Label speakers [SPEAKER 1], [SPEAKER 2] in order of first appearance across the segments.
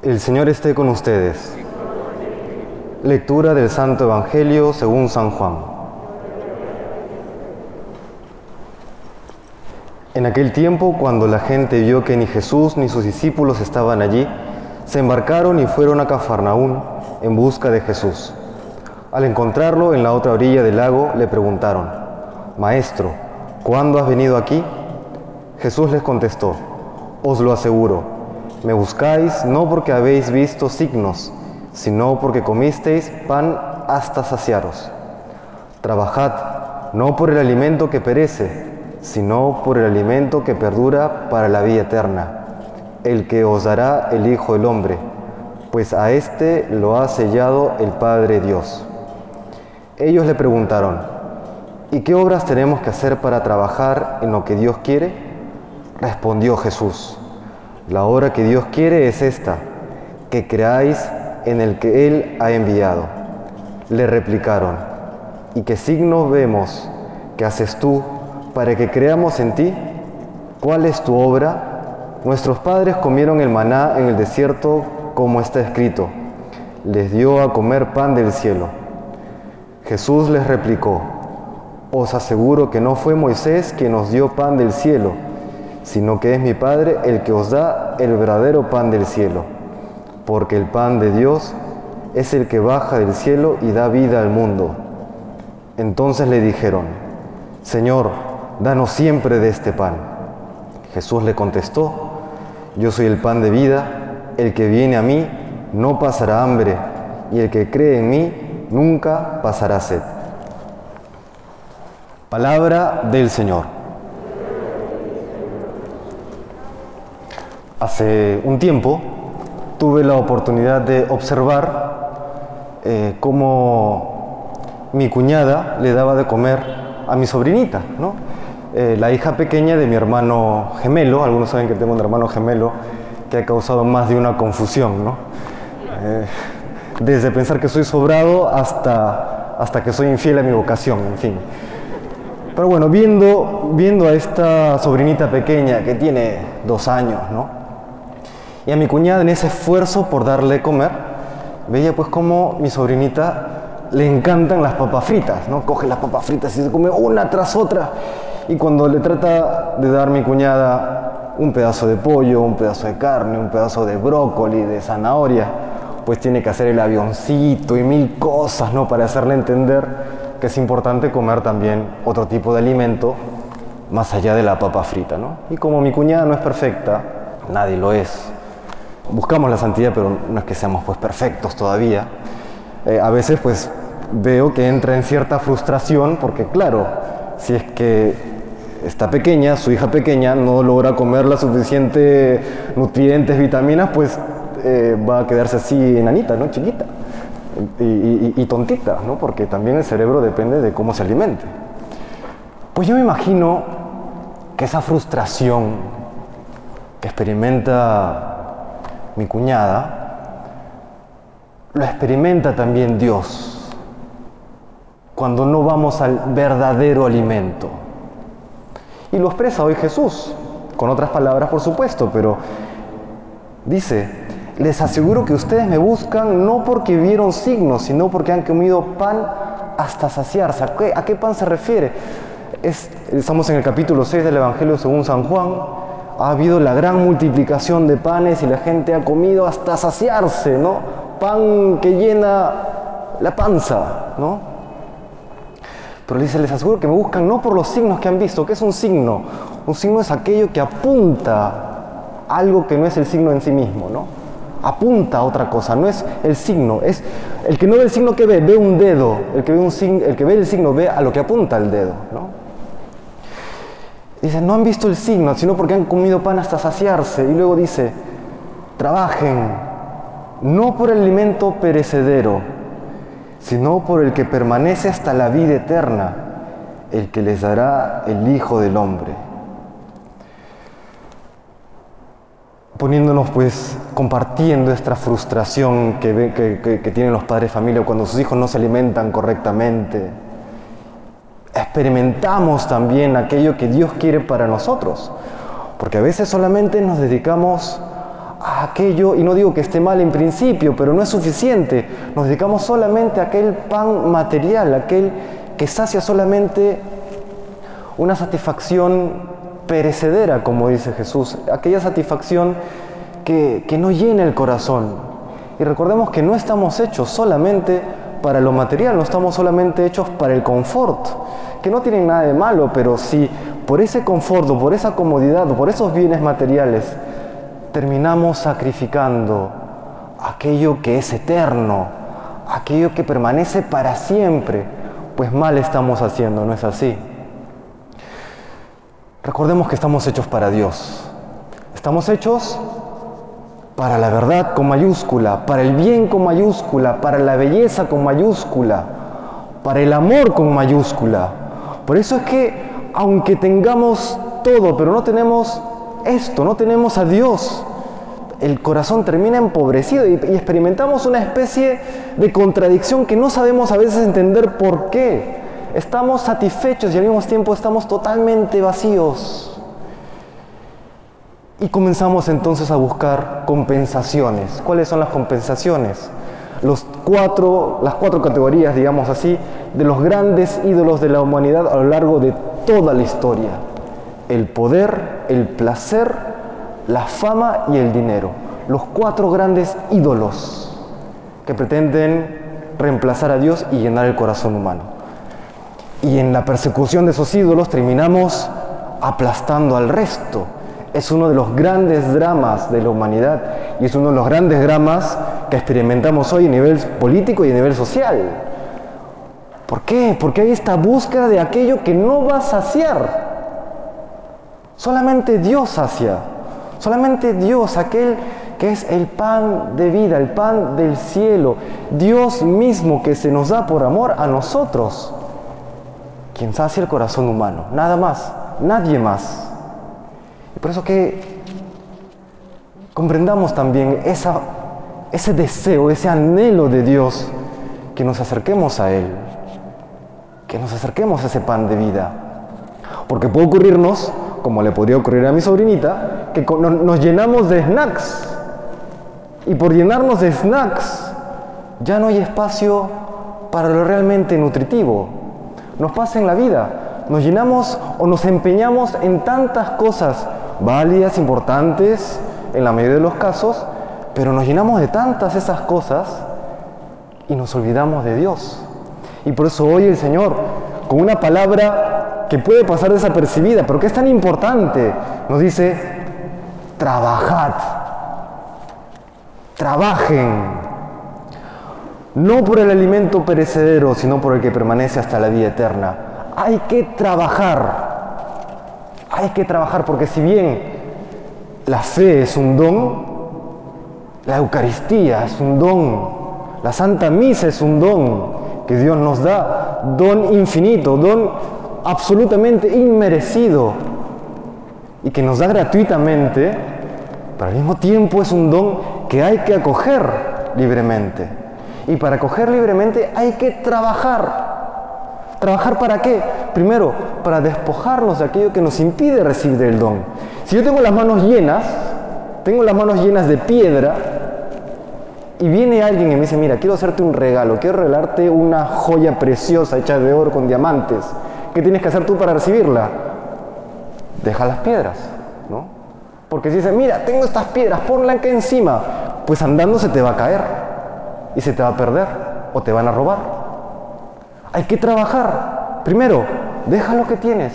[SPEAKER 1] El Señor esté con ustedes. Lectura del Santo Evangelio según San Juan. En aquel tiempo, cuando la gente vio que ni Jesús ni sus discípulos estaban allí, se embarcaron y fueron a Cafarnaún en busca de Jesús. Al encontrarlo en la otra orilla del lago, le preguntaron, Maestro, ¿cuándo has venido aquí? Jesús les contestó, Os lo aseguro, me buscáis no porque habéis visto signos, sino porque comisteis pan hasta saciaros. Trabajad no por el alimento que perece, sino por el alimento que perdura para la vida eterna, el que os dará el Hijo del Hombre, pues a éste lo ha sellado el Padre Dios. Ellos le preguntaron, ¿y qué obras tenemos que hacer para trabajar en lo que Dios quiere? Respondió Jesús. La obra que Dios quiere es esta, que creáis en el que Él ha enviado. Le replicaron, ¿y qué signo vemos que haces tú para que creamos en ti? ¿Cuál es tu obra? Nuestros padres comieron el maná en el desierto como está escrito. Les dio a comer pan del cielo. Jesús les replicó, os aseguro que no fue Moisés quien nos dio pan del cielo, sino que es mi Padre el que os da el verdadero pan del cielo, porque el pan de Dios es el que baja del cielo y da vida al mundo. Entonces le dijeron, Señor, danos siempre de este pan. Jesús le contestó, yo soy el pan de vida, el que viene a mí no pasará hambre, y el que cree en mí nunca pasará sed. Palabra del Señor. Hace un tiempo tuve la oportunidad de observar eh, cómo mi cuñada le daba de comer a mi sobrinita, ¿no? Eh, la hija pequeña de mi hermano gemelo, algunos saben que tengo un hermano gemelo que ha causado más de una confusión, ¿no? Eh, desde pensar que soy sobrado hasta, hasta que soy infiel a mi vocación, en fin. Pero bueno, viendo, viendo a esta sobrinita pequeña que tiene dos años, ¿no? Y a mi cuñada en ese esfuerzo por darle comer, veía pues como mi sobrinita le encantan las papas fritas, ¿no? Coge las papas fritas y se come una tras otra. Y cuando le trata de dar mi cuñada un pedazo de pollo, un pedazo de carne, un pedazo de brócoli, de zanahoria, pues tiene que hacer el avioncito y mil cosas, ¿no? Para hacerle entender que es importante comer también otro tipo de alimento más allá de la papa frita, ¿no? Y como mi cuñada no es perfecta, nadie lo es, buscamos la santidad, pero no es que seamos pues perfectos todavía. Eh, a veces pues veo que entra en cierta frustración porque claro, si es que está pequeña, su hija pequeña no logra comer la suficiente nutrientes, vitaminas, pues eh, va a quedarse así enanita, ¿no? Chiquita y, y, tontita, ¿no? Porque también el cerebro depende de cómo se alimente. Pues yo me imagino que esa frustración que experimenta mi cuñada, lo experimenta también Dios cuando no vamos al verdadero alimento. Y lo expresa hoy Jesús, con otras palabras por supuesto, pero dice, les aseguro que ustedes me buscan no porque vieron signos, sino porque han comido pan hasta saciarse. ¿A qué, pan se refiere? Es, estamos en el capítulo 6 del Evangelio según San Juan, ha habido la gran multiplicación de panes y la gente ha comido hasta saciarse, ¿no? Pan que llena la panza, ¿no? Pero dice, les aseguro que me buscan no por los signos que han visto. ¿Qué es un signo? Un signo es aquello que apunta algo que no es el signo en sí mismo, ¿no? Apunta a otra cosa, no es el signo, es el que no ve el signo que ve, ve un dedo, el que ve, un el, que ve el signo ve a lo que apunta el dedo, ¿no? Dice, no han visto el signo, sino porque han comido pan hasta saciarse. Y luego dice, trabajen, no por el alimento perecedero, sino por el que permanece hasta la vida eterna, el que les dará el Hijo del Hombre. Poniéndonos pues, compartiendo esta frustración que, que tienen los padres de familia cuando sus hijos no se alimentan correctamente, experimentamos también aquello que Dios quiere para nosotros. Porque a veces solamente nos dedicamos a aquello, y no digo que esté mal en principio, pero no es suficiente. Nos dedicamos solamente a aquel pan material, aquel que sacia solamente una satisfacción perecedera, como dice Jesús, aquella satisfacción que, que no llena el corazón. Y recordemos que no estamos hechos solamente para lo material, no estamos solamente hechos para el confort, que no tienen nada de malo, pero si por ese confort, por esa comodidad, por esos bienes materiales, terminamos sacrificando aquello que es eterno, aquello que permanece para siempre, pues mal estamos haciendo, ¿no es así? Recordemos que estamos hechos para Dios. Estamos hechos para la verdad con mayúscula, para el bien con mayúscula, para la belleza con mayúscula, para el amor con mayúscula. Por eso es que aunque tengamos todo, pero no tenemos esto, no tenemos a Dios, el corazón termina empobrecido y, experimentamos una especie de contradicción que no sabemos a veces entender por qué. Estamos satisfechos y al mismo tiempo estamos totalmente vacíos. Y comenzamos entonces a buscar compensaciones. ¿Cuáles son las compensaciones? Los cuatro, las cuatro categorías, digamos así, de los grandes ídolos de la humanidad a lo largo de toda la historia. El poder, el placer, la fama y el dinero. Los cuatro grandes ídolos que pretenden reemplazar a Dios y llenar el corazón humano. Y en la persecución de esos ídolos terminamos aplastando al resto. Es uno de los grandes dramas de la humanidad y es uno de los grandes dramas que experimentamos hoy a nivel político y a nivel social. ¿Por qué? Porque hay esta búsqueda de aquello que no va a saciar. Solamente Dios sacia. Solamente Dios, aquel que es el pan de vida, el pan del cielo. Dios mismo que se nos da por amor a nosotros quien sacia el corazón humano, nada más, nadie más. Por eso que comprendamos también ese deseo, ese anhelo de Dios, que nos acerquemos a Él, que nos acerquemos a ese pan de vida. Porque puede ocurrirnos, como le podría ocurrir a mi sobrinita, que nos llenamos de snacks. Y por llenarnos de snacks, ya no hay espacio para lo realmente nutritivo, nos pasa en la vida. Nos llenamos o nos empeñamos en tantas cosas válidas, importantes, en la mayoría de los casos, pero nos llenamos de tantas esas cosas y nos olvidamos de Dios. Y por eso hoy el Señor, con una palabra que puede pasar desapercibida, pero que es tan importante, nos dice, trabajad, trabajen, no por el alimento perecedero, sino por el que permanece hasta la vida eterna. Hay que trabajar, hay que trabajar porque si bien la fe es un don, la Eucaristía es un don, la Santa Misa es un don que Dios nos da, don infinito, don absolutamente inmerecido y que nos da gratuitamente, pero al mismo tiempo es un don que hay que acoger libremente. Y para coger libremente hay que trabajar. ¿Trabajar para qué? Primero, para despojarnos de aquello que nos impide recibir el don. Si yo tengo las manos llenas, tengo las manos llenas de piedra, y viene alguien y me dice, mira, quiero hacerte un regalo, quiero regalarte una joya preciosa hecha de oro con diamantes. ¿Qué tienes que hacer tú para recibirla? Deja las piedras, ¿no? Porque si dice, mira, tengo estas piedras, ponla aquí encima, pues andando se te va a caer y se te va a perder o te van a robar. Hay que trabajar. Primero, deja lo que tienes.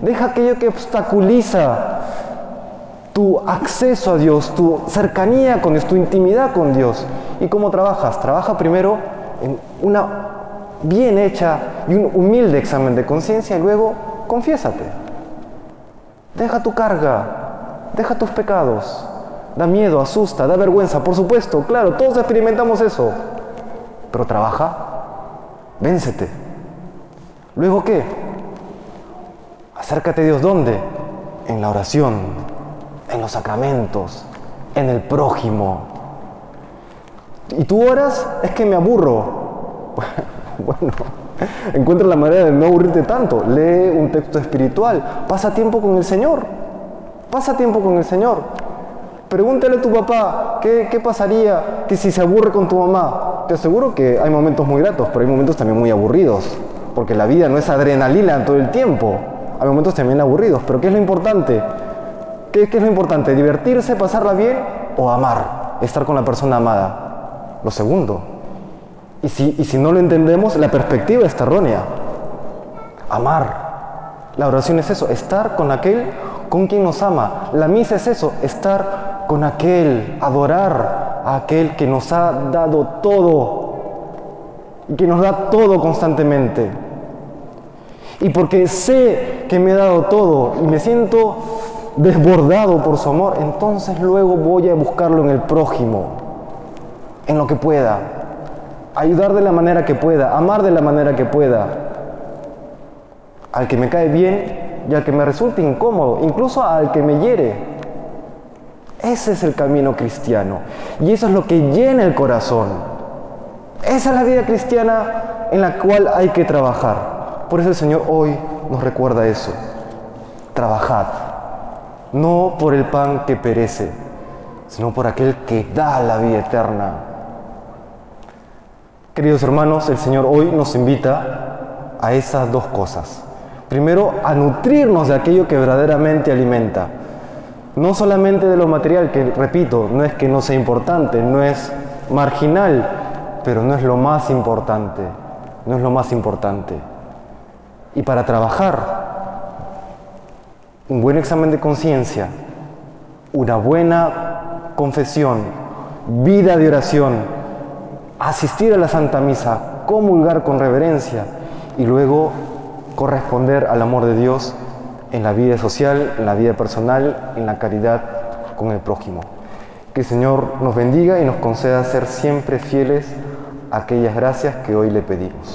[SPEAKER 1] Deja aquello que obstaculiza tu acceso a Dios, tu cercanía con Dios, tu intimidad con Dios. ¿Y cómo trabajas? Trabaja primero en una bien hecha y un humilde examen de conciencia y luego confiésate. Deja tu carga, deja tus pecados, Da miedo, asusta, da vergüenza, por supuesto, claro, todos experimentamos eso. Pero trabaja, véncete. Luego qué? Acércate a Dios ¿dónde? En la oración, en los sacramentos, en el prójimo. ¿Y tú oras? Es que me aburro. bueno, encuentra la manera de no aburrirte tanto. Lee un texto espiritual, pasa tiempo con el Señor. Pasa tiempo con el Señor. Pregúntale a tu papá, ¿qué, ¿qué, pasaría si se aburre con tu mamá? Te aseguro que hay momentos muy gratos, pero hay momentos también muy aburridos, porque la vida no es adrenalina todo el tiempo. Hay momentos también aburridos, pero ¿qué es lo importante? ¿Qué, es lo importante? ¿Divertirse, pasarla bien o amar? Estar con la persona amada. Lo segundo. Y si, y si no lo entendemos, la perspectiva está errónea. Amar. La oración es eso, estar con aquel con quien nos ama. La misa es eso, estar con aquel, adorar a aquel que nos ha dado todo que nos da todo constantemente. Y porque sé que me ha dado todo y me siento desbordado por su amor, entonces luego voy a buscarlo en el prójimo, en lo que pueda, ayudar de la manera que pueda, amar de la manera que pueda, al que me cae bien y al que me resulte incómodo, incluso al que me hiere. Ese es el camino cristiano y eso es lo que llena el corazón. Esa es la vida cristiana en la cual hay que trabajar. Por eso el Señor hoy nos recuerda eso. Trabajad, no por el pan que perece, sino por aquel que da la vida eterna. Queridos hermanos, el Señor hoy nos invita a esas dos cosas. Primero, a nutrirnos de aquello que verdaderamente alimenta. No solamente de lo material, que repito, no es que no sea importante, no es marginal, pero no es lo más importante, no es lo más importante. Y para trabajar, un buen examen de conciencia, una buena confesión, vida de oración, asistir a la Santa Misa, comulgar con reverencia y luego corresponder al amor de Dios en la vida social, en la vida personal, en la caridad con el prójimo. Que el Señor nos bendiga y nos conceda ser siempre fieles aquellas gracias que hoy le pedimos.